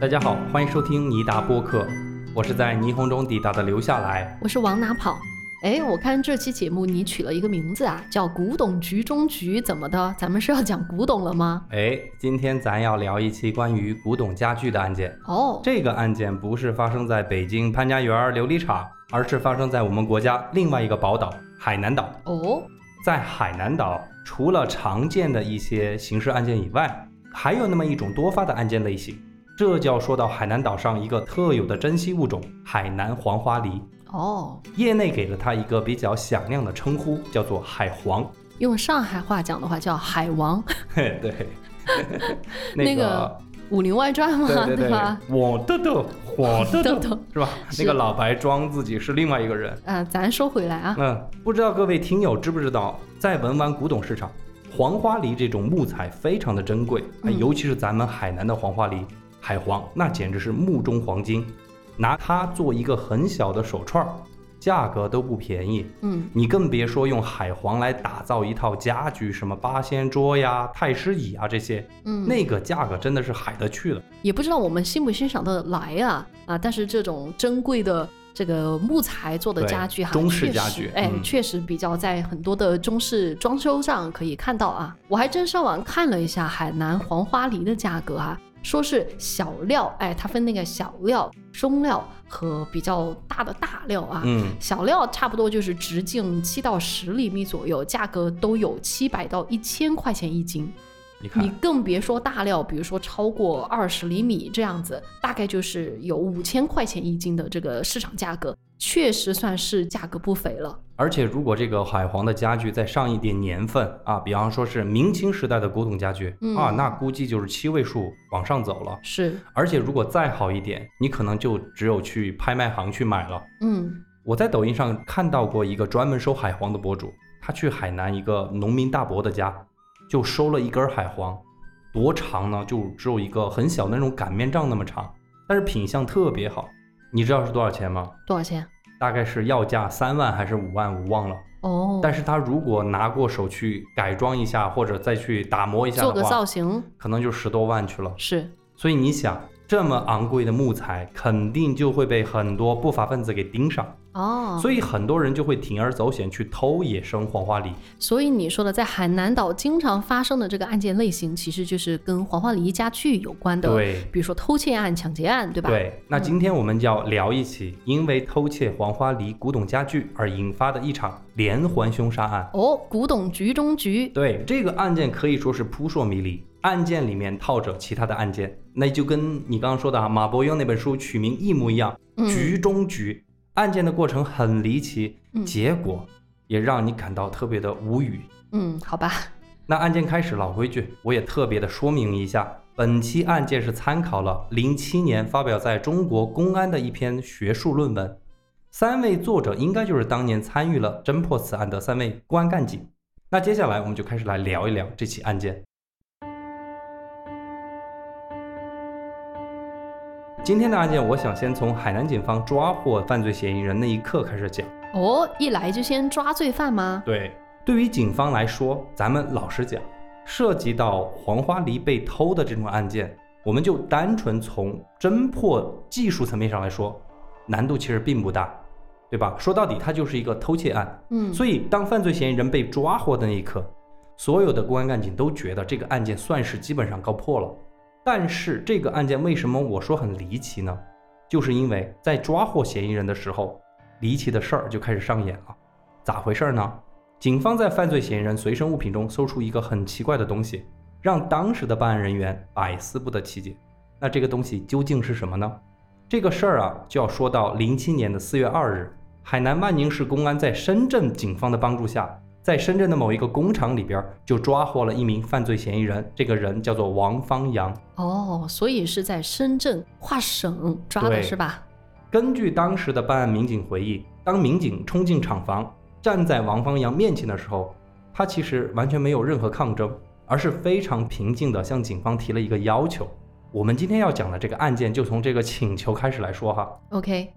大家好，欢迎收听尼达播客，我是在霓虹中抵达的留下来。我是往哪跑？哎，我看这期节目你取了一个名字啊，叫“古董局中局”，怎么的？咱们是要讲古董了吗？哎，今天咱要聊一期关于古董家具的案件。哦，这个案件不是发生在北京潘家园琉璃厂，而是发生在我们国家另外一个宝岛海南岛。哦，在海南岛，除了常见的一些刑事案件以外，还有那么一种多发的案件类型，这就要说到海南岛上一个特有的珍稀物种——海南黄花梨。哦，业内给了它一个比较响亮的称呼，叫做海黄。用上海话讲的话叫海王。嘿，对，那个《武林外传》嘛，对对吧？我豆豆，我豆豆是吧？那个老白装自己是另外一个人。啊，咱说回来啊，嗯，不知道各位听友知不知道，在文玩古董市场，黄花梨这种木材非常的珍贵，尤其是咱们海南的黄花梨，海黄那简直是目中黄金，拿它做一个很小的手串儿，价格都不便宜。嗯，你更别说用海黄来打造一套家具，什么八仙桌呀、太师椅啊这些，嗯，那个价格真的是海得去了。也不知道我们欣不欣赏得来啊啊！但是这种珍贵的这个木材做的家具哈，中式家具哎，嗯确实比较在很多的中式装修上可以看到啊。我还真上网看了一下海南黄花梨的价格哈、说是小料，哎，它分那个小料、中料和比较大的大料啊。嗯，小料差不多就是直径七到十厘米左右，价格都有七百到一千块钱一斤。你看你，更别说大料，比如说超过二十厘米这样子，大概就是有五千块钱一斤的这个市场价格，确实算是价格不菲了。而且如果这个海黄的家具再上一点年份啊，比方说是明清时代的古董家具、嗯啊，那估计就是七位数往上走了。是，而且如果再好一点，你可能就只有去拍卖行去买了。嗯，我在抖音上看到过一个专门收海黄的博主，他去海南一个农民大伯的家，就收了一根海黄，多长呢？就只有一个很小的那种擀面杖那么长，但是品相特别好。你知道是多少钱吗？多少钱？大概是要价三万还是五万，我忘了。哦，但是他如果拿过手去改装一下，或者再去打磨一下做个造型可能就十多万去了。是，所以你想，这么昂贵的木材，肯定就会被很多不法分子给盯上。哦，所以很多人就会铤而走险去偷野生黄花梨。所以你说的在海南岛经常发生的这个案件类型，其实就是跟黄花梨家具有关的，对比如说偷窃案、抢劫案，对吧？，对，那今天我们就要聊一起因为偷窃黄花梨古董家具而引发的一场连环凶杀案。哦，古董局中局，对这个案件可以说是扑朔迷离，案件里面套着其他的案件，那就跟你刚刚说的啊，马伯庸那本书取名一模一样，嗯局中局，案件的过程很离奇，嗯结果也让你感到特别的无语。嗯，好吧，那案件开始，老规矩，我也特别的说明一下，本期案件是参考了零七年发表在中国公安的一篇学术论文，三位作者应该就是当年参与了侦破此案的三位公安干警。那接下来我们就开始来聊一聊这起案件。今天的案件，我想先从海南警方抓获犯罪嫌疑人那一刻开始讲。哦，一来就先抓罪犯吗？对，对于警方来说，咱们老实讲，涉及到黄花梨被偷的这种案件，我们就单纯从侦破技术层面上来说，难度其实并不大，对吧？说到底，它就是一个偷窃案。嗯，所以，当犯罪嫌疑人被抓获的那一刻，所有的公安干警都觉得这个案件算是基本上告破了。但是，这个案件为什么我说很离奇呢？就是因为在抓获嫌疑人的时候，离奇的事儿就开始上演了。咋回事儿呢？警方在犯罪嫌疑人随身物品中搜出一个很奇怪的东西，让当时的办案人员百思不得其解。那这个东西究竟是什么呢？这个事儿啊，就要说到零七年的四月二日，海南万宁市公安在深圳警方的帮助下，在深圳的某一个工厂里边就抓获了一名犯罪嫌疑人，这个人叫做王方洋。哦，所以是在深圳跨省抓的是吧？根据当时的办案民警回忆，当民警冲进厂房，站在王方洋面前的时候，他其实完全没有任何抗争，而是非常平静地向警方提了一个要求。我们今天要讲的这个案件，就从这个请求开始来说哈。OK，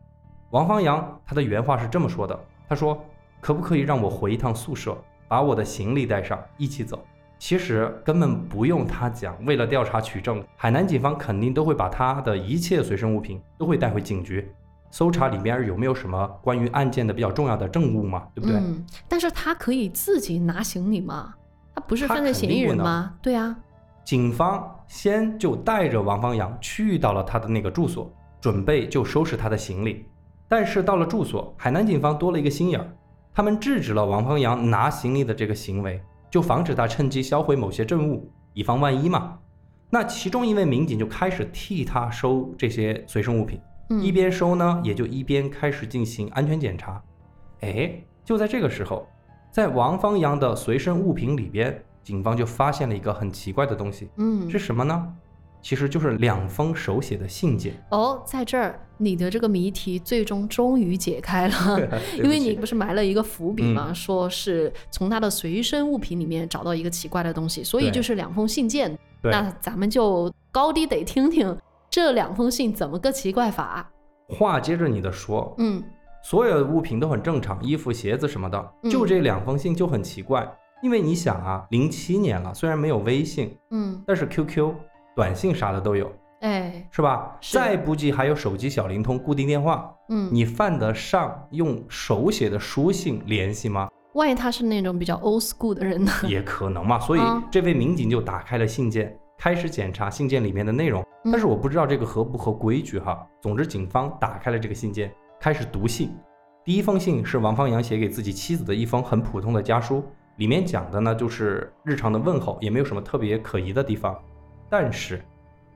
王方洋他的原话是这么说的：“他说，可不可以让我回一趟宿舍，把我的行李带上，一起走？其实根本不用他讲，为了调查取证，海南警方肯定都会把他的一切随身物品都会带回警局，搜查里面有没有什么关于案件的比较重要的证物嘛，对不对？嗯，但是他可以自己拿行李吗？他不是犯罪嫌疑人吗？对啊，警方先就带着王方阳去到了他的那个住所，准备就收拾他的行李。但是到了住所，海南警方多了一个心眼儿，他们制止了王方阳拿行李的这个行为，就防止他趁机销毁某些证物，以防万一嘛。那其中一位民警就开始替他收这些随身物品，嗯，一边收呢，也就一边开始进行安全检查。哎，就在这个时候，在王方阳的随身物品里边，警方就发现了一个很奇怪的东西。嗯是什么呢？其实就是两封手写的信件。哦，在这儿你的这个谜题最终终于解开了。因为你不是埋了一个伏笔吗？嗯说是从他的随身物品里面找到一个奇怪的东西，所以就是两封信件。那咱们就高低得听听这两封信怎么个奇怪法。话接着你的说，嗯所有的物品都很正常，衣服、鞋子什么的，嗯就这两封信就很奇怪。因为你想啊，零七年了，虽然没有微信，嗯，但是 QQ、短信啥的都有，哎，是吧？是再不济还有手机小灵通、固定电话，嗯，你犯得上用手写的书信联系吗？万一他是那种比较 old school 的人呢？也可能嘛。所以啊这位民警就打开了信件，开始检查信件里面的内容。嗯但是我不知道这个合不合规矩哈。总之，警方打开了这个信件，开始读信。第一封信是王方阳写给自己妻子的一封很普通的家书，里面讲的呢就是日常的问候，也没有什么特别可疑的地方。但是，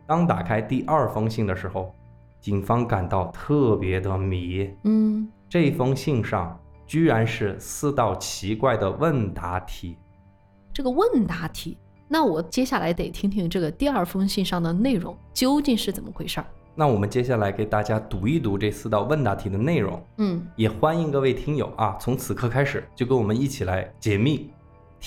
当打开第二封信的时候，警方感到特别的迷。嗯，这封信上居然是四道奇怪的问答题。这个问答题，那我接下来得听听这个第二封信上的内容究竟是怎么回事儿。那我们接下来给大家读一读这四道问答题的内容，嗯也欢迎各位听友啊，从此刻开始就跟我们一起来解密。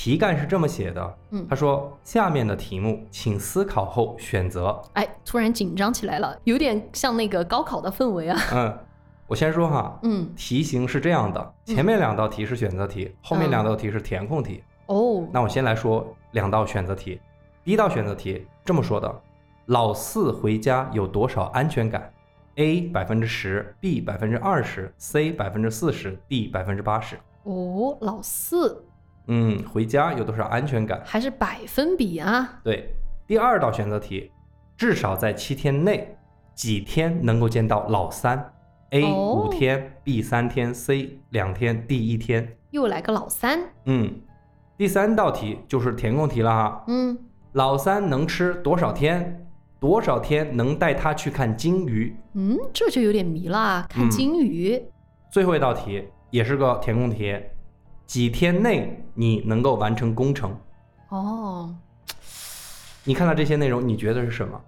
题干是这么写的，嗯他，说下面的题目请思考后选择。哎，突然紧张起来了，有点像那个高考的氛围啊。嗯，我先说哈，嗯，题型是这样的，前面两道题是选择题，后面两道题是填空题。哦，那我先来说两道选择题。第一道选择题这么说的：老四回家有多少安全感？A 百分之十，B 百分之二十，C 百分之四十，D 百分之八十。哦，老四嗯，回家有多少安全感？还是百分比啊？对，第二道选择题，至少在七天内，几天能够见到老三？A 哦五天，B 三天，C 两天，D 一天。又来个老三。嗯，第三道题就是填空题了哈。嗯，老三能吃多少天？多少天能带他去看金鱼？嗯，这就有点迷了。看嗯金鱼，最后一道题也是个填空题，几天内你能够完成工程？哦，你看到这些内容，你觉得是什么？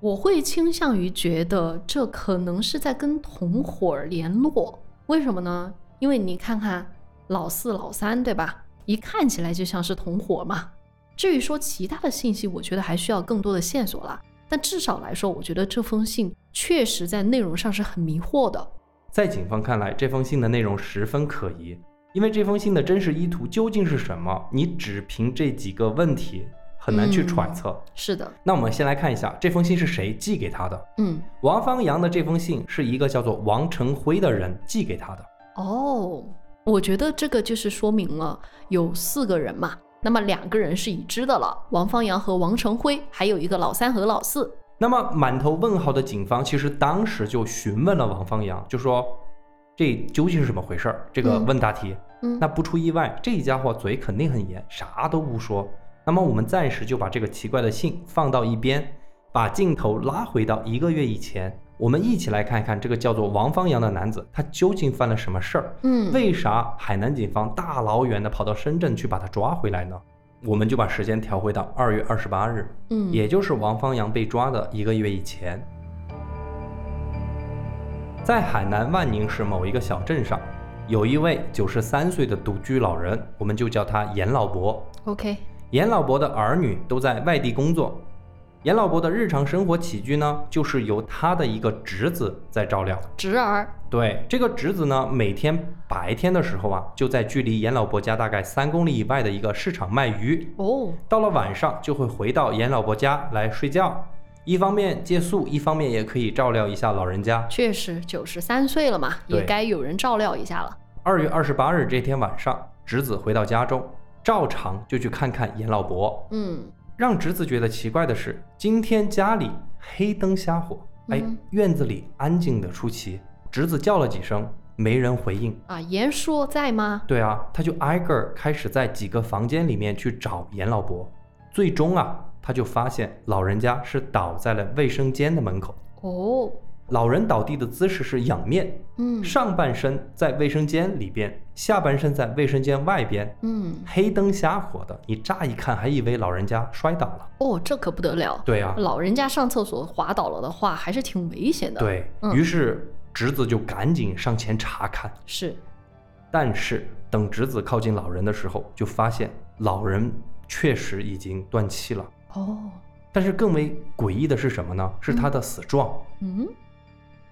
我会倾向于觉得这可能是在跟同伙儿联络。为什么呢？因为你看看老四、老三，对吧？一看起来就像是同伙嘛。至于说其他的信息，我觉得还需要更多的线索啦。但至少来说，我觉得这封信确实在内容上是很迷惑的。在警方看来，这封信的内容十分可疑，因为这封信的真实意图究竟是什么？你只凭这几个问题很难去揣测。是的，那我们先来看一下这封信是谁寄给他的。嗯，王方阳的这封信是一个叫做王成辉的人寄给他的。哦，我觉得这个就是说明了有四个人嘛，那么两个人是已知的了，王方阳和王成辉，还有一个老三和老四。那么满头问号的警方其实当时就询问了王方阳，就说这究竟是怎么回事儿？这个嗯问答题，嗯，那不出意外，这家伙嘴肯定很严，啥都不说。那么我们暂时就把这个奇怪的信放到一边，把镜头拉回到一个月以前，我们一起来看一看这个叫做王方洋的男子，他究竟犯了什么事儿？嗯，为啥海南警方大老远的跑到深圳去把他抓回来呢？我们就把时间调回到二月二十八日，嗯，也就是王方洋被抓的一个月以前，在海南万宁市某一个小镇上，有一位九十三岁的独居老人，我们就叫他严老伯。OK，严老伯的儿女都在外地工作，严老伯的日常生活起居呢，就是由他的一个侄子在照料。侄儿，对，这个侄子呢，每天白天的时候啊，就在距离严老伯家大概三公里以外的一个市场卖鱼。哦，到了晚上就会回到严老伯家来睡觉，一方面借宿，一方面也可以照料一下老人家。确实九十三岁了嘛，也该有人照料一下了。二月二十八日这天晚上，侄子回到家中，照常就去看看严老伯。嗯，让侄子觉得奇怪的是，今天家里黑灯瞎火，哎嗯，院子里安静的出奇。侄子叫了几声，没人回应。啊，严叔在吗？对啊，他就挨个儿开始在几个房间里面去找严老伯，最终啊，他就发现老人家是倒在了卫生间的门口。哦，老人倒地的姿势是仰面，嗯上半身在卫生间里边，下半身在卫生间外边，嗯，黑灯瞎火的，你乍一看还以为老人家摔倒了。哦，这可不得了。对啊，老人家上厕所滑倒了的话，还是挺危险的。，对嗯于是，侄子就赶紧上前查看。是，但是等侄子靠近老人的时候，就发现老人确实已经断气了。哦，但是更为诡异的是什么呢？是他的死状。嗯，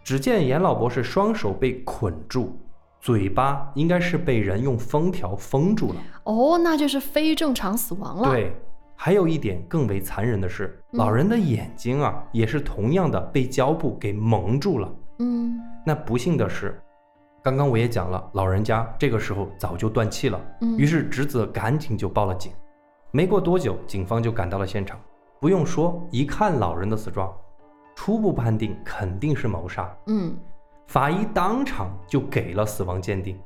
只见严老伯是双手被捆住，嘴巴应该是被人用封条封住了。哦，那就是非正常死亡了。，对，还有一点更为残忍的是，嗯老人的眼睛啊，也是同样的被胶布给蒙住了。嗯那不幸的是，刚刚我也讲了，老人家这个时候早就断气了。嗯，于是侄子赶紧就报了警。没过多久，警方就赶到了现场。不用说，一看老人的死状，初步判定肯定是谋杀。嗯，法医当场就给了死亡鉴定，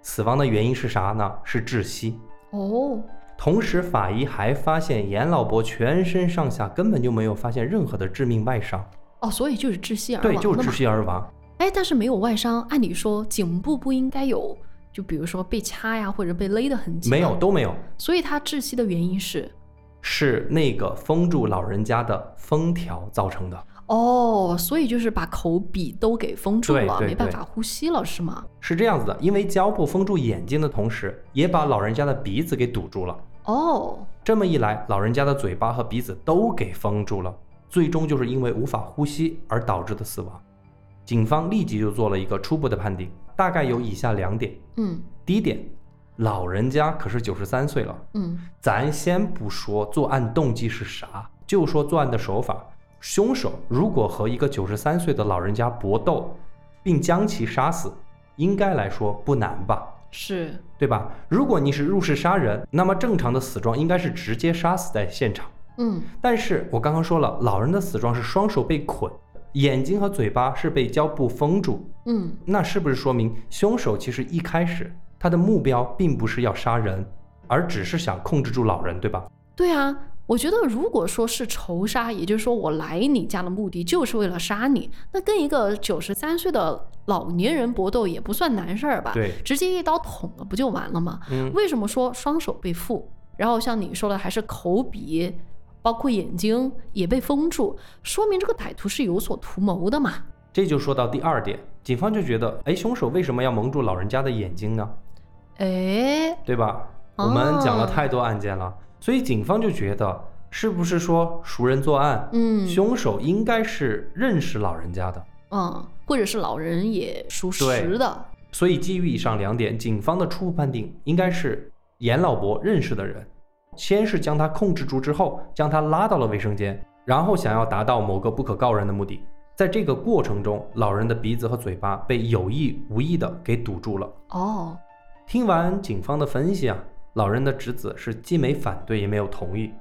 死亡的原因是啥呢？是窒息。哦，同时，法医还发现严老伯全身上下根本就没有发现任何的致命外伤，哦，所以就是窒息而亡对，就是窒息而亡。哎，但是没有外伤，按理说颈部不应该有，就比如说被掐呀或者被勒的痕迹，没有，，都没有，所以他窒息的原因是，是那个封住老人家的封条造成的。哦，所以就是把口鼻都给封住了，没办法呼吸了，是吗？是这样子的，因为胶布封住眼睛的同时，也把老人家的鼻子给堵住了。哦，这么一来，老人家的嘴巴和鼻子都给封住了，最终就是因为无法呼吸而导致的死亡。警方立即就做了一个初步的判定，大概有以下两点：嗯第一点，老人家可是九十三岁了，嗯咱先不说作案动机是啥，就说作案的手法。凶手如果和一个九十三岁的老人家搏斗，并将其杀死，应该来说不难吧？是，对吧？如果你是入室杀人，那么正常的死状应该是直接杀死在现场。嗯但是我刚刚说了，老人的死状是双手被捆，眼睛和嘴巴是被胶布封住，嗯那是不是说明凶手其实一开始他的目标并不是要杀人，而只是想控制住老人，对吧？对啊，我觉得如果说是仇杀，也就是说我来你家的目的就是为了杀你，那跟一个九十三岁的老年人搏斗也不算难事儿吧？对直接一刀捅了不就完了吗？嗯，为什么说双手被缚，然后像你说的还是口鼻，包括眼睛也被封住，说明这个歹徒是有所图谋的嘛？这就说到第二点，警方就觉得，哎，凶手为什么要蒙住老人家的眼睛呢？哎，对吧？我哦们讲了太多案件了，所以警方就觉得，是不是说熟人作案，嗯凶手应该是认识老人家的？嗯，或者是老人也属对实的，所以基于以上两点，警方的初步判定应该是严老伯认识的人，先是将他控制住之后，将他拉到了卫生间，然后想要达到某个不可告人的目的。在这个过程中，老人的鼻子和嘴巴被有意无意的给堵住了。哦，听完警方的分析啊，老人的侄子是既没反对也没有同意，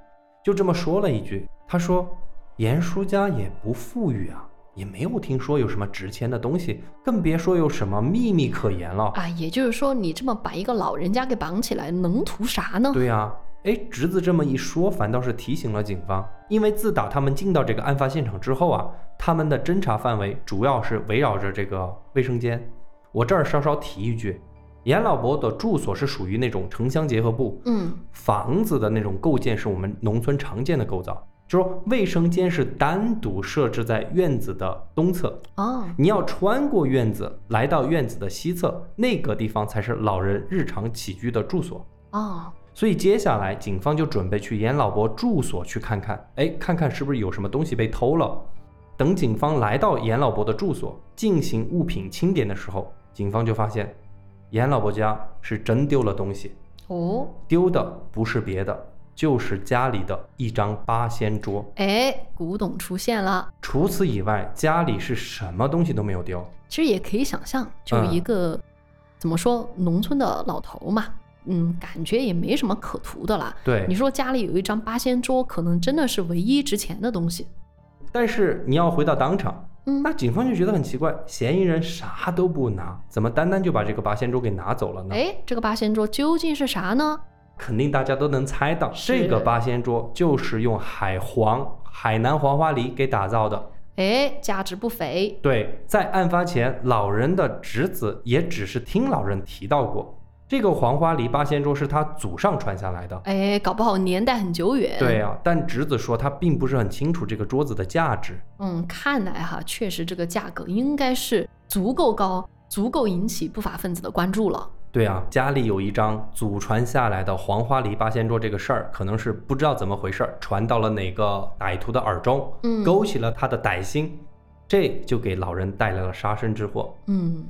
就这么说了一句：“他说严叔家也不富裕啊，也没有听说有什么值钱的东西，更别说有什么秘密可言了。啊，也就是说你这么把一个老人家给绑起来，能图啥呢？对啊，哎，侄子这么一说，反倒是提醒了警方，因为自打他们进到这个案发现场之后啊，他们的侦查范围主要是围绕着这个卫生间。我这儿稍稍提一句，严老伯的住所是属于那种城乡结合部，嗯，房子的那种构建是我们农村常见的构造，就说卫生间是单独设置在院子的东侧，哦，你要穿过院子来到院子的西侧，那个地方才是老人日常起居的住所。哦，所以接下来警方就准备去严老伯住所去看看，哎，看看是不是有什么东西被偷了。等警方来到严老伯的住所进行物品清点的时候，警方就发现严老伯家是真丢了东西，哦，丢的不是别的，就是家里的一张八仙桌。哎，古董出现了。除此以外，家里是什么东西都没有丢。其实也可以想象，就嗯一个、怎么说，农村的老头嘛，嗯，感觉也没什么可图的啦。对你，说家里有一张八仙桌，可能真的是唯一值钱的东西。但是你要回到当场，嗯那警方就觉得很奇怪，嫌疑人啥都不拿，怎么单单就把这个八仙桌给拿走了呢？哎，这个八仙桌究竟是啥呢？肯定大家都能猜到，这个八仙桌就是用海黄、海南黄花梨给打造的。哎，价值不菲。对，在案发前，老人的侄子也只是听老人提到过，这个黄花梨八仙桌是他祖上传下来的。哎，搞不好年代很久远。对啊，但侄子说他并不是很清楚这个桌子的价值。嗯，看来哈，确实这个价格应该是足够高，足够引起不法分子的关注了。对啊，家里有一张祖传下来的黄花梨八仙桌，这个事儿可能是不知道怎么回事儿，传到了哪个歹徒的耳中，嗯勾起了他的歹心，这就给老人带来了杀身之祸。嗯，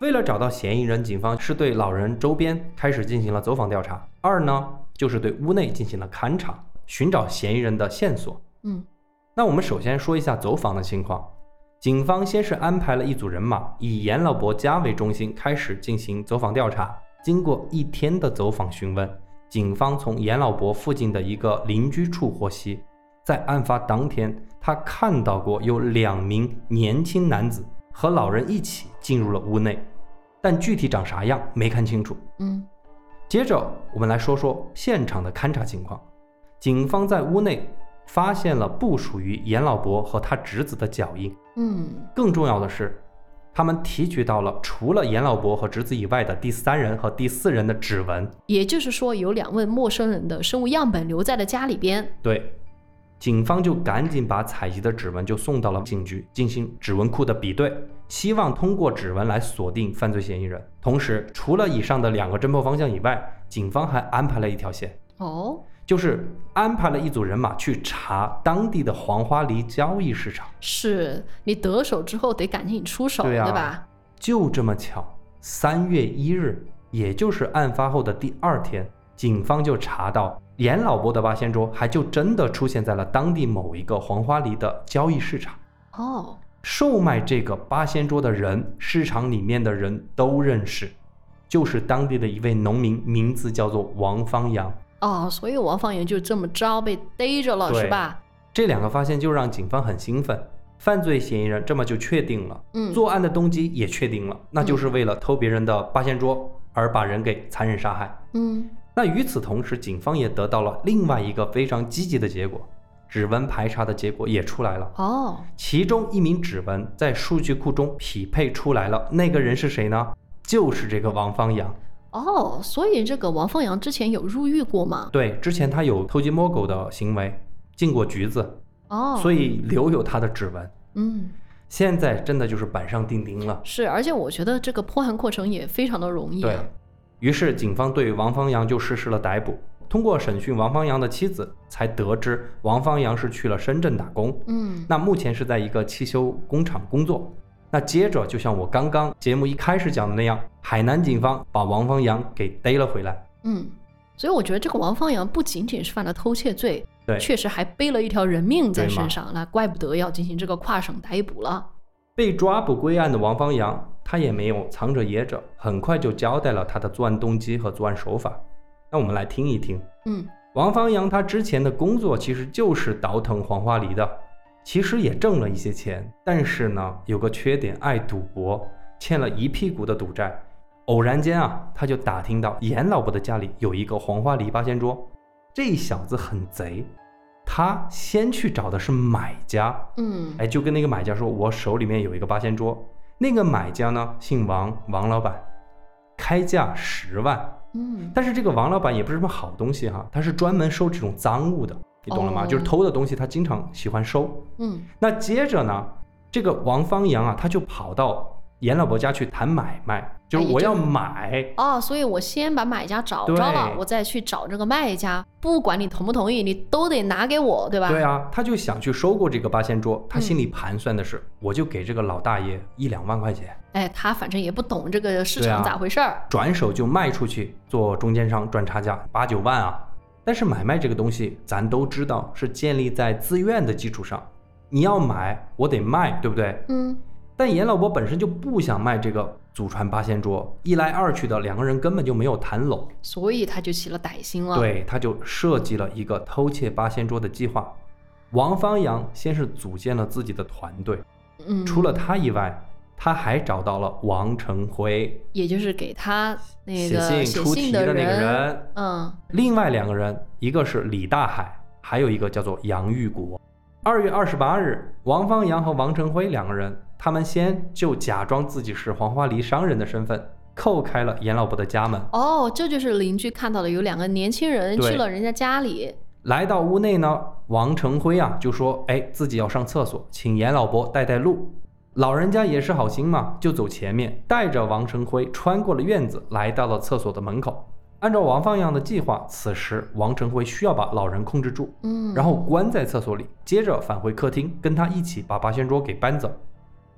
为了找到嫌疑人，警方是对老人周边开始进行了走访调查；二呢，就是对屋内进行了勘查，寻找嫌疑人的线索。嗯，那我们首先说一下走访的情况。警方先是安排了一组人马，以严老伯家为中心开始进行走访调查。经过一天的走访询问，警方从严老伯附近的一个邻居处获悉，在案发当天，他看到过有两名年轻男子和老人一起进入了屋内，但具体长啥样没看清楚。嗯，接着，我们来说说现场的勘查情况。警方在屋内发现了不属于严老伯和他侄子的脚印，嗯，更重要的是，他们提取到了除了严老伯和侄子以外的第三人和第四人的指纹。也就是说，有两位陌生人的生物样本留在了家里边。对，警方就赶紧把采集的指纹就送到了警局进行指纹库的比对，希望通过指纹来锁定犯罪嫌疑人。同时，除了以上的两个侦破方向以外，警方还安排了一条线。哦，就是安排了一组人马去查当地的黄花梨交易市场。是你得手之后得赶紧出手，对啊吧？就这么巧，三月一日，也就是案发后的第二天，警方就查到严老伯的八仙桌还就真的出现在了当地某一个黄花梨的交易市场。哦，售卖这个八仙桌的人，市场里面的人都认识，就是当地的一位农民，名字叫做王方洋。哦，所以王方洋就这么着被逮着了，是吧？这两个发现就让警方很兴奋，犯罪嫌疑人这么就确定了，嗯，作案的动机也确定了，那就是为了偷别人的八仙桌而把人给残忍杀害。嗯，那与此同时，警方也得到了另外一个非常积极的结果，指纹排查的结果也出来了，哦，其中一名指纹在数据库中匹配出来了，那个人是谁呢？就是这个王方阳。哦，所以这个王凤阳之前有入狱过吗？对，之前他有偷鸡摸狗的行为，进过局子，哦，所以留有他的指纹。嗯，现在真的就是板上钉钉了。是，而且我觉得这个破案过程也非常的容易、啊。对于是，警方对王方阳就实施了逮捕。通过审讯王方阳的妻子，才得知王方阳是去了深圳打工，嗯，那目前是在一个汽修工厂工作。那接着，就像我刚刚节目一开始讲的那样，海南警方把王方阳给逮了回来。嗯，所以我觉得这个王方阳不仅仅是犯了偷窃罪，对，确实还背了一条人命在身上，那怪不得要进行这个跨省逮捕了。被抓捕归案的王方阳，他也没有藏着掖着，很快就交代了他的作案动机和作案手法。那我们来听一听。嗯，王方阳他之前的工作其实就是倒腾黄花梨的，其实也挣了一些钱，但是呢，有个缺点，爱赌博，欠了一屁股的赌债。偶然间啊，他就打听到严老伯的家里有一个黄花梨八仙桌，这小子很贼，他先去找的是买家，嗯，哎，就跟那个买家说，我手里面有一个八仙桌。那个买家呢，姓王，王老板，开价十万。嗯，但是这个王老板也不是什么好东西哈，他是专门收这种赃物的，你懂了吗？哦就是偷的东西，他经常喜欢收。嗯，那接着呢，这个王方阳啊，他就跑到严老伯家去谈买卖，就是我要买。哦，所以我先把买家找着了，我再去找这个卖家，不管你同不同意，你都得拿给我，对吧？对啊，他就想去收购这个八仙桌，他心嗯里盘算的是，我就给这个老大爷一两万块钱，哎，他反正也不懂这个市场咋回事儿。转手就卖出去做中间商赚差价八九万啊。但是买卖这个东西，咱都知道是建立在自愿的基础上，你要买，我得卖，对不对？嗯，但严老伯本身就不想卖这个祖传八仙桌，一来二去的，两个人根本就没有谈拢。所以他就起了歹心了。，对，他就设计了一个偷窃八仙桌的计划。王方洋先是组建了自己的团队，嗯，除了他以外，他还找到了王成辉，也就是给他那个写信出题的那个人，人。嗯，另外两个人，一个是李大海，还有一个叫做杨玉国。二月二十八日，王方洋和王成辉两个人，他们先就假装自己是黄花梨商人的身份，叩开了严老伯的家门。哦，这就是邻居看到的，有两个年轻人去了人家家里，来到屋内呢，王成辉啊就说：“哎，自己要上厕所，请严老伯带带路。”老人家也是好心嘛，就走前面，带着王成辉穿过了院子，来到了厕所的门口。按照王放样的计划，此时王成辉需要把老人控制住，嗯，然后关在厕所里，接着返回客厅，跟他一起把八仙桌给搬走。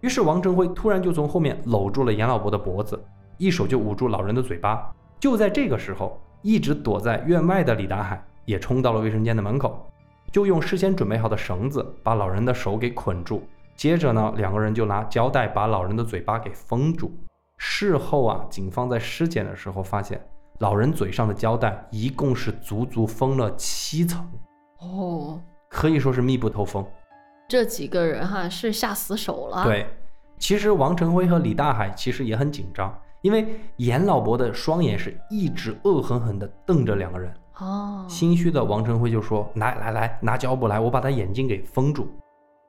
于是王成辉突然就从后面搂住了严老伯的脖子，一手就捂住老人的嘴巴。就在这个时候，一直躲在院外的李大海也冲到了卫生间的门口，就用事先准备好的绳子把老人的手给捆住。接着呢，两个人就拿胶带把老人的嘴巴给封住。事后啊，警方在尸检的时候发现，老人嘴上的胶带一共是足足封了七层。哦，可以说是密不透风。这几个人哈是下死手了。，对，其实王成辉和李大海其实也很紧张，因为严老伯的双眼是一直恶狠狠地瞪着两个人。哦，心虚的王成辉就说：“来来来，拿胶布来，我把他眼睛给封住。”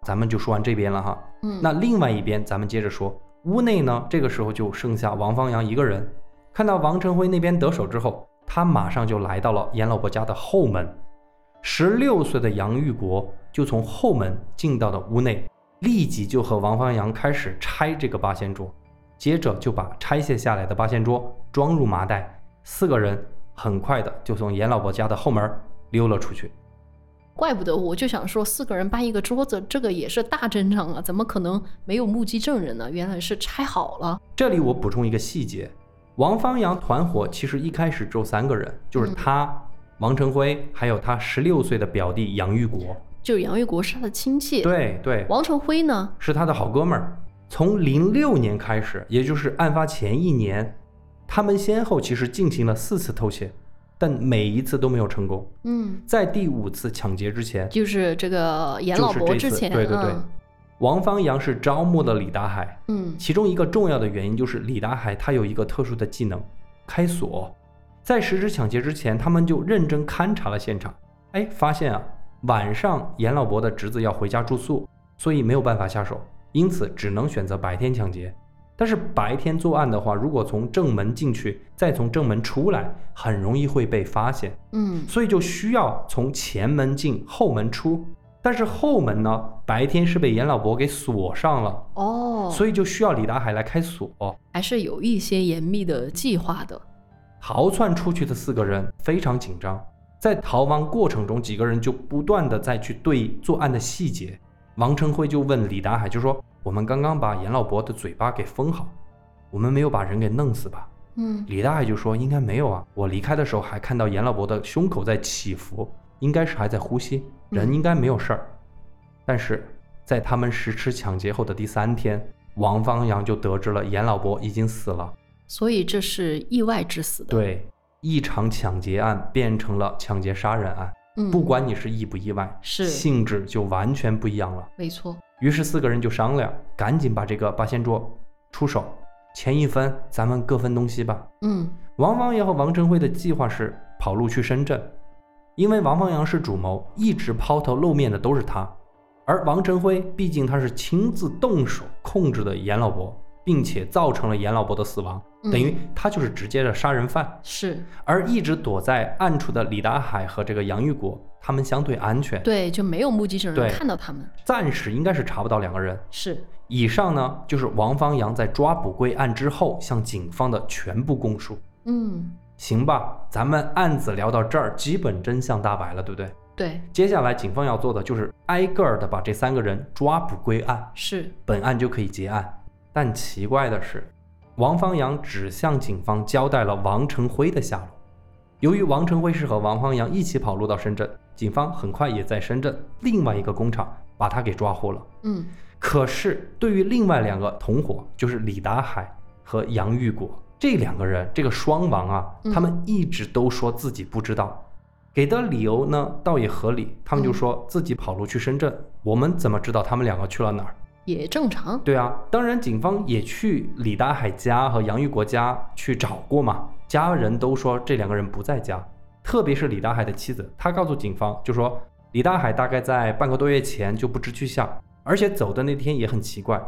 咱们就说完这边了哈。嗯，那另外一边，咱们接着说，屋内呢，这个时候就剩下王方阳一个人。看到王成辉那边得手之后，他马上就来到了严老伯家的后门。十六岁的杨玉国就从后门进到了屋内，立即就和王方阳开始拆这个八仙桌，接着就把拆卸下来的八仙桌装入麻袋，四个人很快的就从严老伯家的后门溜了出去。怪不得我就想说，四个人搬一个桌子，这个也是大阵仗啊，怎么可能没有目击证人呢？原来是拆好了。这里我补充一个细节，王方阳团伙其实一开始只有三个人，就是嗯他、王成辉，还有他十六岁的表弟杨玉国。就杨玉国是他的亲戚，对对，王成辉呢？是他的好哥们儿。从零六年开始，也就是案发前一年，他们先后其实进行了四次偷窃，但每一次都没有成功。嗯，在第五次抢劫之前，就是这个严老伯之前，对对对嗯王方阳是招募了李大海，嗯其中一个重要的原因就是李大海他有一个特殊的技能，开锁。在实施抢劫之前，他们就认真勘察了现场，哎，发现啊，晚上严老伯的侄子要回家住宿，所以没有办法下手，因此只能选择白天抢劫。但是白天作案的话，如果从正门进去，再从正门出来，很容易会被发现，嗯所以就需要从前门进，后门出。但是后门呢，白天是被严老伯给锁上了，哦，所以就需要李达海来开锁。还是有一些严密的计划的。逃窜出去的四个人非常紧张，在逃亡过程中，几个人就不断的再去对作案的细节。王成辉就问李达海，就说：“我们刚刚把严老伯的嘴巴给封好，我们没有把人给弄死吧？”嗯李大海就说：“应该没有啊，我离开的时候还看到严老伯的胸口在起伏，应该是还在呼吸，人应该没有事儿。但是在他们实施抢劫后的第三天，王方阳就得知了严老伯已经死了。所以这是意外致死的。，对，一场抢劫案变成了抢劫杀人案，嗯，不管你是意不意外，是性质就完全不一样了。没错。于是四个人就商量，赶紧把这个八仙桌出手，钱一分，咱们各分东西吧。嗯王方阳和王成辉的计划是跑路去深圳，因为王方阳是主谋，一直抛头露面的都是他，而王成辉毕竟他是亲自动手控制的严老伯，并且造成了严老伯的死亡，嗯等于他就是直接的杀人犯。是而一直躲在暗处的李达海和这个杨玉国，他们相对安全，对，就没有目击证人看到他们。暂时应该是查不到两个人。是，以上呢，就是王方洋在抓捕归案之后向警方的全部供述。嗯，行吧，咱们案子聊到这儿，基本真相大白了，对不对？对，接下来警方要做的就是挨个儿的把这三个人抓捕归案，是，本案就可以结案。但奇怪的是，王方阳只向警方交代了王成辉的下落。由于王成辉是和王方阳一起跑路到深圳，警方很快也在深圳另外一个工厂把他给抓获了。嗯，可是对于另外两个同伙，就是李达海和杨玉果这两个人，这个双王啊，嗯他们一直都说自己不知道，给的理由呢倒也合理，他们就说自己跑路去深圳，我们怎么知道他们两个去了哪儿？也正常。对啊，当然警方也去李达海家和杨玉国家去找过嘛，家人都说这两个人不在家，特别是李达海的妻子，她告诉警方就说李大海大概在半个多月前就不知去向，而且走的那天也很奇怪，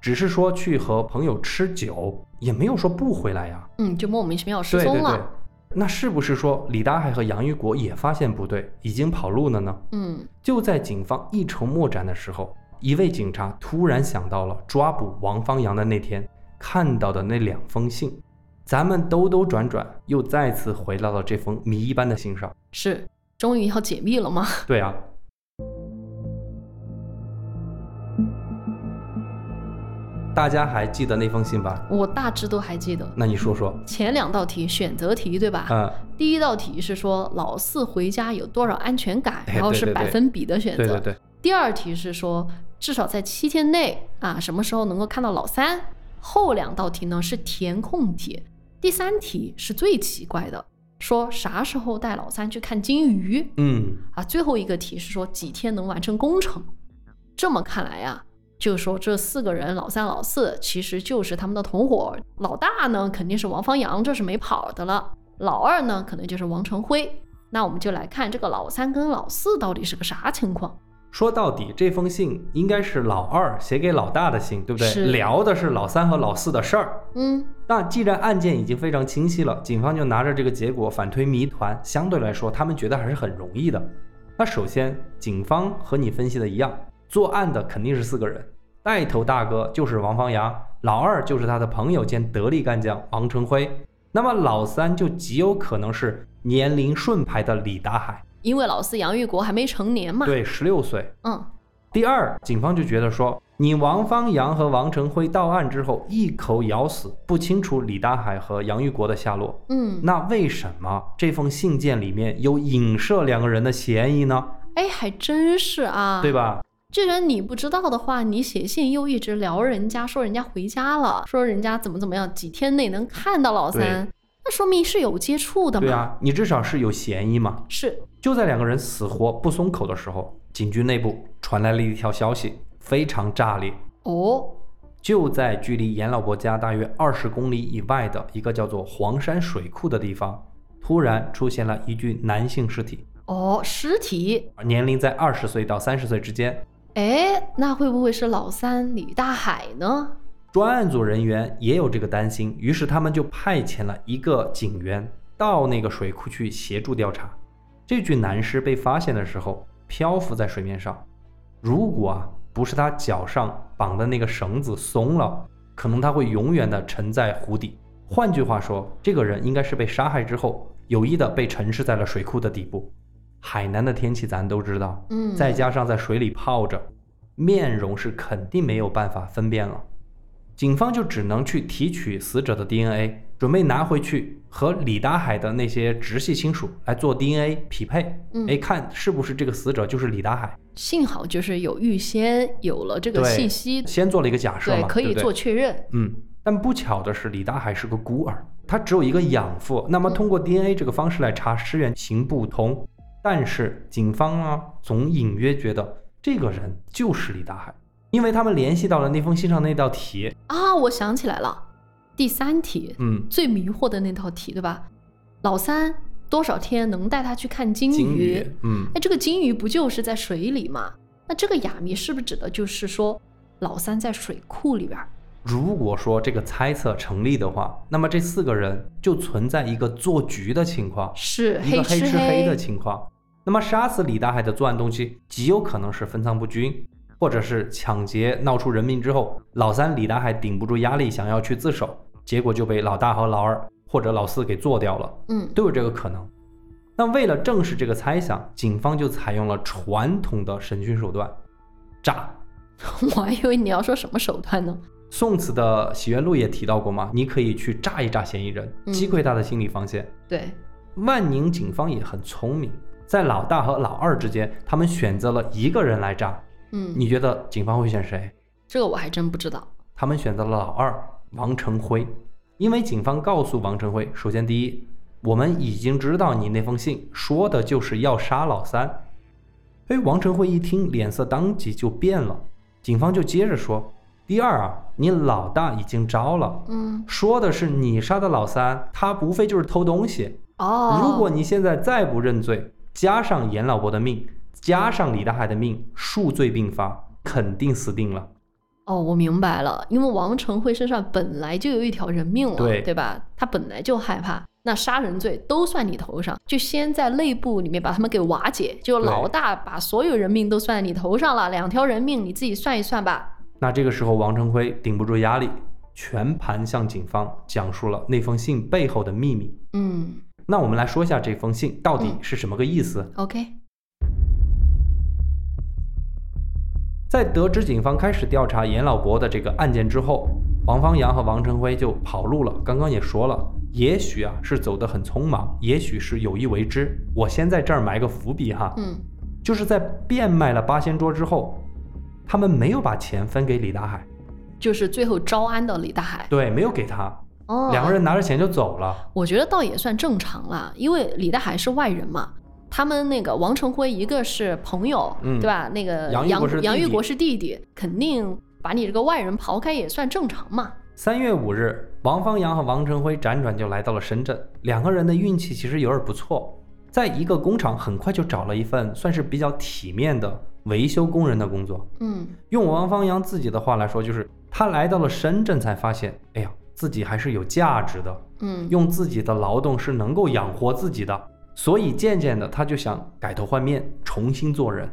只是说去和朋友吃酒，也没有说不回来呀。嗯，就莫名其妙失对对对踪了。，那是不是说李大海和杨玉国也发现不对，已经跑路了呢？嗯，就在警方一筹莫展的时候，一位警察突然想到了抓捕王方阳的那天看到的那两封信。咱们兜兜转转，又再次回到了这封谜一般的信上。是，终于要解密了吗？对啊，大家还记得那封信吧？我大致都还记得。那你说说。前两道题选择题对吧？嗯，第一道题是说老四回家有多少安全感，哎然后是百分比的选择。对对对，第二题是说至少在七天内啊，什么时候能够看到老三？后两道题呢是填空题，第三题是最奇怪的，说啥时候带老三去看金鱼嗯，啊？最后一个题是说几天能完成工程。这么看来呀、就是说这四个人老三老四其实就是他们的同伙，老大呢肯定是王方阳，这是没跑的了。老二呢可能就是王成辉。那我们就来看这个老三跟老四到底是个啥情况。说到底，这封信应该是老二写给老大的信，对不对？聊的是老三和老四的事儿。嗯，那既然案件已经非常清晰了，警方就拿着这个结果反推谜团，相对来说，他们觉得还是很容易的。那首先，警方和你分析的一样，作案的肯定是四个人，带头大哥就是王方洋，老二就是他的朋友兼得力干将王成辉，那么老三就极有可能是年龄顺排的李达海，因为老四杨玉国还没成年嘛。，对，十六岁。嗯，第二，警方就觉得说，你王方阳和王成辉到案之后一口咬死，不清楚李大海和杨玉国的下落。嗯，那为什么这封信件里面有影射两个人的嫌疑呢？哎，还真是啊，对？吧？既然你不知道的话，你写信又一直聊人家，说人家回家了，说人家怎么怎么样，几天内能看到老三，那说明是有接触的嘛。对啊，你至少是有嫌疑嘛。是，就在两个人死活不松口的时候，警局内部传来了一条消息，非常炸裂。哦，就在距离严老伯家大约二十公里以外的一个叫做黄山水库的地方，突然出现了一具男性尸体，哦，尸体，年龄在二十岁到三十岁之间。哎，那会不会是老三李大海呢？专案组人员也有这个担心，于是他们就派遣了一个警员到那个水库去协助调查。这具男尸被发现的时候漂浮在水面上，如果啊不是他脚上绑的那个绳子松了，可能他会永远的沉在湖底。换句话说，这个人应该是被杀害之后有意的被沉尸在了水库的底部。海南的天气咱都知道，嗯，再加上在水里泡着，面容是肯定没有办法分辨了。警方就只能去提取死者的 DNA，准备拿回去和李达海的那些直系亲属来做 DNA 匹配，嗯哎，看是不是这个死者就是李达海。幸好就是有预先有了这个信息，先做了一个假设对，嘛，可以做确认。嗯，但不巧的是，李达海是个孤儿，他只有一个养父。那么通过 DNA 这个方式来查尸源行不通，但是警方呢，总隐约觉得这个人就是李达海，因为他们联系到了那封信上那道题。啊，我想起来了，第三题，嗯，最迷惑的那道题，对吧？老三多少天能带他去看金鱼？金鱼，嗯，哎，这个金鱼不就是在水里吗？那这个哑谜是不是指的就是说老三在水库里边儿？如果说这个猜测成立的话，那么这四个人就存在一个做局的情况，是一个黑吃吃黑的情况。那么杀死李大海的作案动机极有可能是分赃不均，或者是抢劫闹出人命之后，老三李达海顶不住压力想要去自首，结果就被老大和老二或者老四给做掉了，嗯，都有这个可能。那为了证实这个猜想，警方就采用了传统的审讯手段——炸。我还以为你要说什么手段呢？宋慈的《洗冤录》也提到过嘛，你可以去炸一炸嫌疑人，嗯击溃他的心理防线。对，万宁警方也很聪明，在老大和老二之间，他们选择了一个人来诈。嗯，你觉得警方会选谁？这个我还真不知道。他们选择了老二王成辉，因为警方告诉王成辉，首先第一，我们已经知道你那封信说的就是要杀老三。哎，王成辉一听，脸色当即就变了。警方就接着说，第二啊，你老大已经招了，嗯，说的是你杀的老三，他无非就是偷东西。哦，如果你现在再不认罪，加上严老伯的命，加上李大海的命，数罪并罚，肯定死定了。哦，我明白了，因为王成辉身上本来就有一条人命了，对对吧？他本来就害怕，那杀人罪都算你头上，就先在内部里面把他们给瓦解，就老大把所有人命都算在你头上了，两条人命你自己算一算吧。那这个时候，王成辉顶不住压力，全盘向警方讲述了那封信背后的秘密。嗯那我们来说一下这封信到底是什么个意思。，OK，在得知警方开始调查严老伯的这个案件之后，王方阳和王成辉就跑路了。刚刚也说了，也许啊是走得很匆忙，也许是有意为之。我先在这儿埋个伏笔哈，嗯，就是在变卖了八仙桌之后，他们没有把钱分给李大海，就是最后招安的李大海。对，没有给他，哦，两个人拿着钱就走了。我觉得倒也算正常啦，因为李大海是外人嘛。他们那个王成辉，一个是朋友，嗯。对吧？那个杨玉国是弟弟。杨玉国是弟弟，肯定把你这个外人刨开也算正常嘛。三月五日，王方洋和王成辉辗转就来到了深圳，两个人的运气其实有点不错，在一个工厂很快就找了一份算是比较体面的维修工人的工作。嗯，用王方洋自己的话来说，就是他来到了深圳才发现，哎呀，自己还是有价值的，嗯，用自己的劳动是能够养活自己的，所以渐渐的他就想改头换面，重新做人。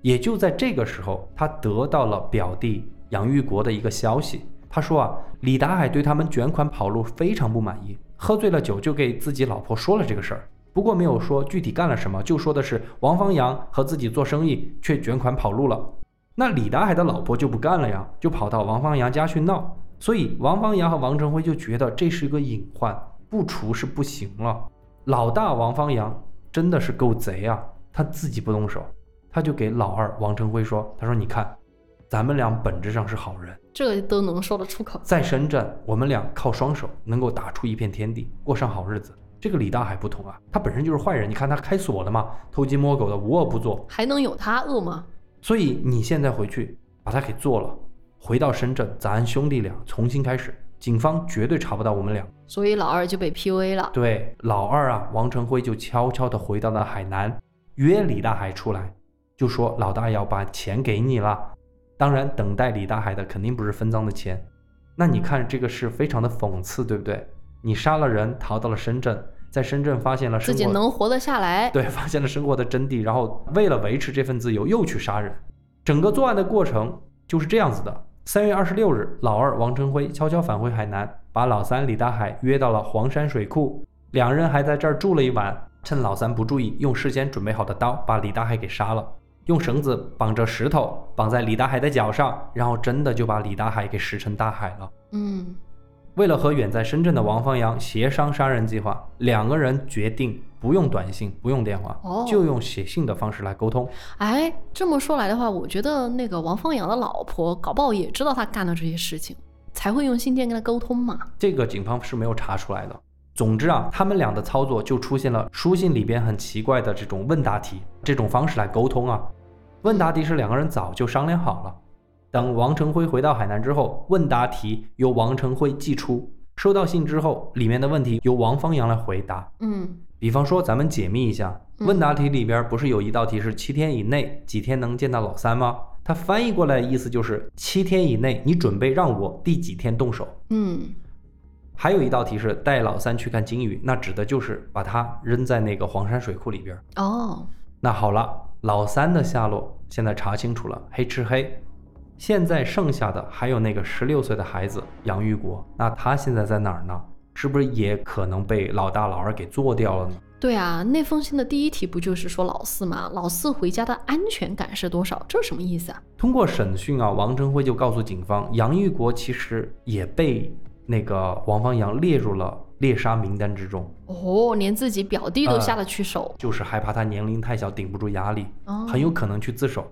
也就在这个时候，他得到了表弟杨玉国的一个消息，他说啊，李达海对他们卷款跑路非常不满意，喝醉了酒就给自己老婆说了这个事儿，不过没有说具体干了什么，就说的是王方阳和自己做生意却卷款跑路了。那李达海的老婆就不干了呀，就跑到王方阳家去闹。所以王方阳和王成辉就觉得这是一个隐患，不除是不行了。老大王方洋真的是够贼啊，他自己不动手，他就给老二王成辉说：“他说你看，咱们俩本质上是好人，这都能说得出口。在深圳我们俩靠双手能够打出一片天地，过上好日子。这个李大海不同啊，他本身就是坏人，你看他开锁的嘛，偷鸡摸狗的，无恶不作。还能有他恶吗？所以你现在回去把他给做了，回到深圳，咱兄弟俩重新开始，警方绝对查不到我们俩。所以老二就被 PUA 了。对，老二啊，王成辉就悄悄地回到了海南，约李大海出来，就说老大要把钱给你了。当然，等待李大海的肯定不是分赃的钱。那你看这个是非常的讽刺，对不对？你杀了人，逃到了深圳，在深圳发现了自己能活得下来，对，发现了生活的真谛，然后为了维持这份自由，又去杀人。整个作案的过程就是这样子的。三月二十六日，老二王成辉悄悄返回海南，把老三李大海约到了黄山水库，两人还在这儿住了一晚。趁老三不注意，用事先准备好的刀把李大海给杀了，用绳子绑着石头绑在李大海的脚上，然后真的就把李大海给石沉大海了。嗯，为了和远在深圳的王方阳协商杀人计划，两个人决定不用短信，不用电话，哦就用写信的方式来沟通。哎，这么说来的话，我觉得那个王方阳的老婆搞不好也知道他干了这些事情，才会用信件跟他沟通嘛。这个警方是没有查出来的。总之啊，他们俩的操作就出现了书信里边很奇怪的这种问答题，这种方式来沟通啊。问答题是两个人早就商量好了。等王成辉回到海南之后，问答题由王成辉寄出，收到信之后，里面的问题由王方阳来回答。嗯比方说，咱们解密一下，嗯问答题里边不是有一道题是七天以内几天能见到老三吗？它翻译过来的意思就是七天以内，你准备让我第几天动手？嗯，还有一道题是带老三去看鲸鱼，那指的就是把它扔在那个黄山水库里边。哦，那好了，老三的下落现在查清楚了，黑吃黑。现在剩下的还有那个十六岁的孩子杨玉国，那他现在在哪儿呢？是不是也可能被老大老二给做掉了呢？对啊，那封信的第一题不就是说老四吗？老四回家的安全感是多少？这是什么意思啊？通过审讯啊，王成辉就告诉警方，杨玉国其实也被那个王方洋列入了猎杀名单之中，哦，连自己表弟都下得去手。就是害怕他年龄太小，顶不住压力，哦，很有可能去自首。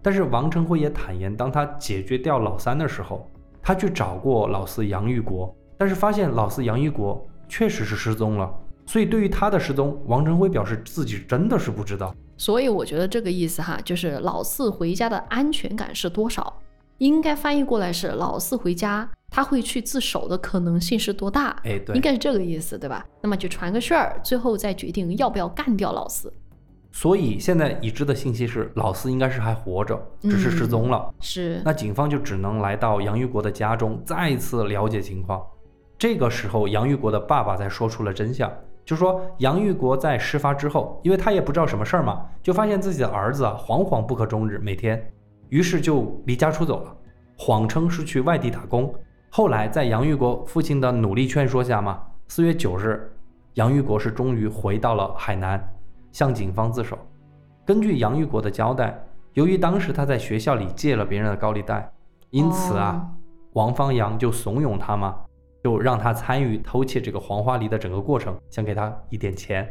但是王成辉也坦言，当他解决掉老三的时候，他去找过老四杨玉国，但是发现老四杨玉国确实是失踪了。所以对于他的失踪，王晨辉表示自己真的是不知道。所以我觉得这个意思哈，就是老四回家的安全感是多少？应该翻译过来是老四回家他会去自首的可能性是多大？哎，对应，该是这个意思，对吧？那么就传个事儿，最后再决定要不要干掉老四。所以现在已知的信息是，老四应该是还活着，只是失踪了。是，那警方就只能来到杨玉国的家中，再次了解情况。这个时候，杨玉国的爸爸才说出了真相，就说杨玉国在事发之后，因为他也不知道什么事儿嘛，就发现自己的儿子啊惶惶不可终日，每天，于是就离家出走了，谎称是去外地打工。后来在杨玉国父亲的努力劝说下嘛，四月九日，杨玉国是终于回到了海南，向警方自首。根据杨玉国的交代，由于当时他在学校里借了别人的高利贷，因此啊，王方阳就怂恿他嘛，就让他参与偷窃这个黄花梨的整个过程，想给他一点钱。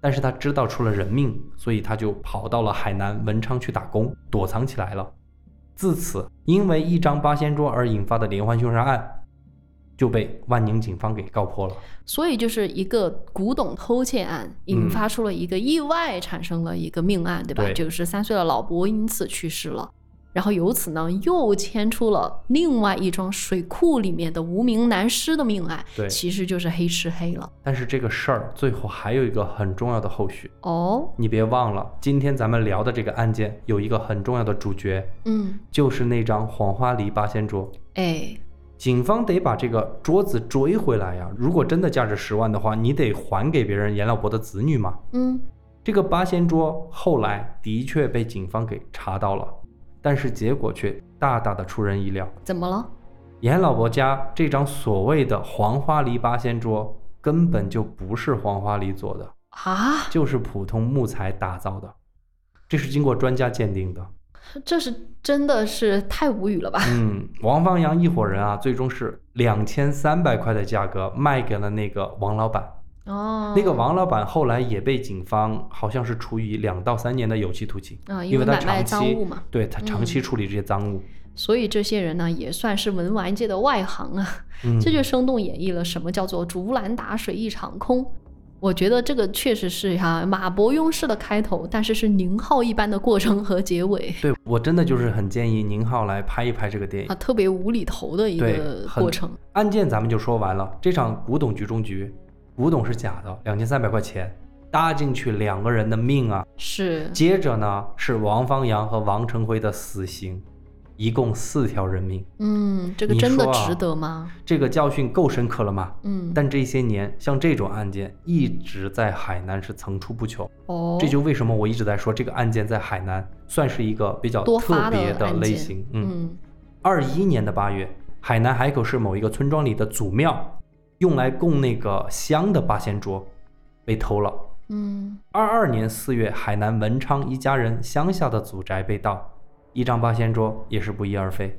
但是他知道出了人命，所以他就跑到了海南文昌去打工，躲藏起来了。自此，因为一张八仙桌而引发的连环凶杀案，就被万宁警方给告破了。所以就是一个古董偷窃案，引嗯发出了一个意外，产生了一个命案，对吧？对九十三岁的老伯因此去世了。然后由此呢，又牵出了另外一桩水库里面的无名男尸的命案，对其实就是黑吃黑了。但是这个事儿最后还有一个很重要的后续，哦，你别忘了，今天咱们聊的这个案件有一个很重要的主角，嗯，就是那张黄花梨八仙桌。哎，警方得把这个桌子追回来呀！如果真的价值十万的话，你得还给别人严老伯的子女嘛。嗯，这个八仙桌后来的确被警方给查到了，但是结果却大大的出人意料。怎么了？严老伯家这张所谓的黄花梨八仙桌根本就不是黄花梨做的，啊，就是普通木材打造的，这是经过专家鉴定的。这是真的是太无语了吧？嗯，王方阳一伙人啊，最终是两千三百块的价格卖给了那个王老板。哦，那个王老板后来也被警方好像是处以两到三年的有期徒刑，啊，因为他长期对他长期嗯处理这些赃物。所以这些人呢也算是文玩界的外行啊。嗯，这就生动演绎了什么叫做竹篮打水一场空。我觉得这个确实是哈、马伯庸式的开头，但是是宁浩一般的过程和结尾对我真的就是很建议宁浩来拍一拍这个电影啊，。特别无厘头的一个过程。案件咱们就说完了，这场古董局中局，古董是假的，两千三百块钱搭进去两个人的命啊。是，接着呢是王方阳和王成辉的死刑，一共四条人命。嗯，这个你真的值得吗？这个教训够深刻了吗？嗯，但这些年，像这种案件一直在海南是层出不穷，哦，这就为什么我一直在说这个案件在海南算是一个比较特别的类型。嗯，嗯二一年的八月，海南海口市某一个村庄里的祖庙，用来供那个香的八仙桌被偷了。嗯二二年四月，海南文昌一家人乡下的祖宅被盗，一张八仙桌也是不翼而飞。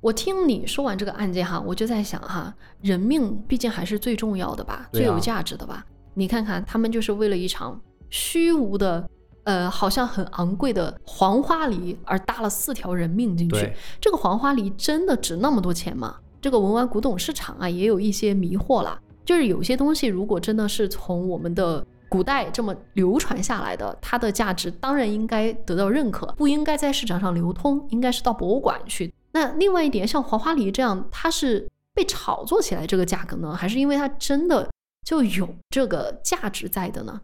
我听你说完这个案件哈，我就在想哈，人命毕竟还是最重要的吧，啊最有价值的吧。你看看，他们就是为了一场虚无的，呃，好像很昂贵的黄花梨而搭了四条人命进去。这个黄花梨真的值那么多钱吗？这个文玩古董市场啊，也有一些迷惑啦。就是有些东西，如果真的是从我们的古代这么流传下来的，它的价值当然应该得到认可，不应该在市场上流通，应该是到博物馆去。那另外一点，像黄花梨这样，它是被炒作起来这个价格呢，还是因为它真的就有这个价值在的呢？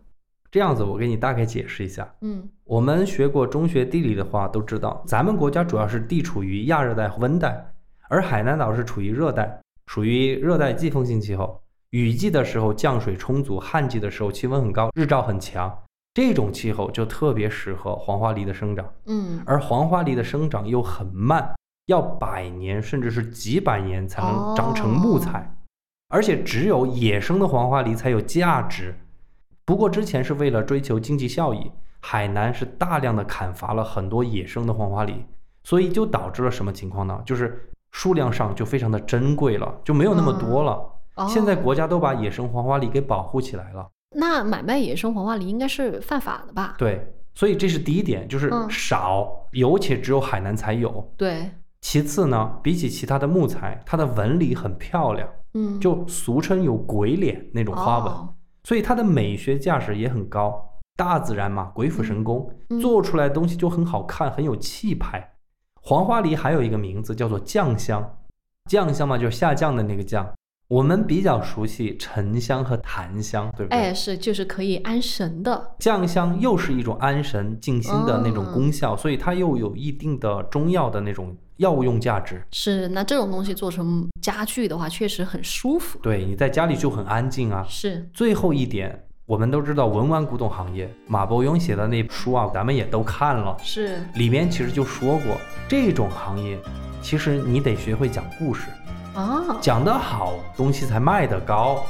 这样子，我给你大概解释一下。嗯我们学过中学地理的话，都知道咱们国家主要是地处于亚热带和温带，而海南岛是处于热带，属于热带季风性气候。雨季的时候降水充足，旱季的时候气温很高，日照很强，这种气候就特别适合黄花梨的生长。嗯，而黄花梨的生长又很慢，要百年甚至是几百年才能长成木材，而且只有野生的黄花梨才有价值。不过之前是为了追求经济效益，海南是大量的砍伐了很多野生的黄花梨，所以就导致了什么情况呢？就是数量上就非常的珍贵了，就没有那么多了。哦现在国家都把野生黄花梨给保护起来了。那买卖野生黄花梨应该是犯法的吧？对，所以这是第一点，就是嗯少，有且只有海南才有。对，其次呢，比起其他的木材，它的纹理很漂亮，嗯，就俗称有鬼脸那种花纹，哦所以它的美学价值也很高。大自然嘛，鬼斧神工，嗯做出来的东西就很好看，很有气派。黄花梨还有一个名字叫做酱香，酱香嘛就是下降的那个降。我们比较熟悉沉香和檀香，对不对？哎，是就是可以安神的。酱香又是一种安神静心的那种功效，所以它又有一定的中药的那种药用价值。是，那这种东西做成家具的话，确实很舒服。对你在家里就很安静啊。是，最后一点，我们都知道文玩古董行业，马伯庸写的那本书啊，咱们也都看了，是，里面其实就说过，这种行业其实你得学会讲故事，啊，讲得好，东西才卖得高。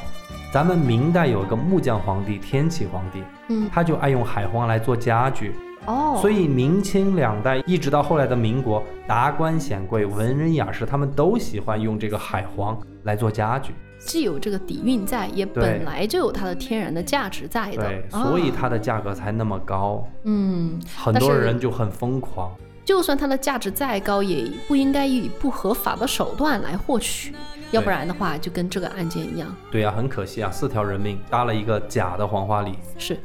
咱们明代有一个木匠皇帝天启皇帝，嗯，他就爱用海黄来做家具，哦，所以明清两代一直到后来的民国，达官显贵、文人雅士，他们都喜欢用这个海黄来做家具。既有这个底蕴在，也本来就有它的天然的价值在的。所以它的价格才那么高，嗯，很多人就很疯狂。就算它的价值再高，也不应该以不合法的手段来获取，要不然的话，就跟这个案件一样。对呀、很可惜啊，四条人命搭了一个假的黄花梨。是，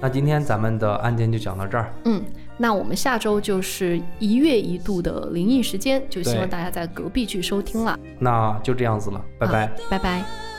那今天咱们的案件就讲到这儿，嗯，那我们下周就是一月一度的灵异时间，就希望大家在隔壁去收听了。那就这样子了，拜拜。好拜拜。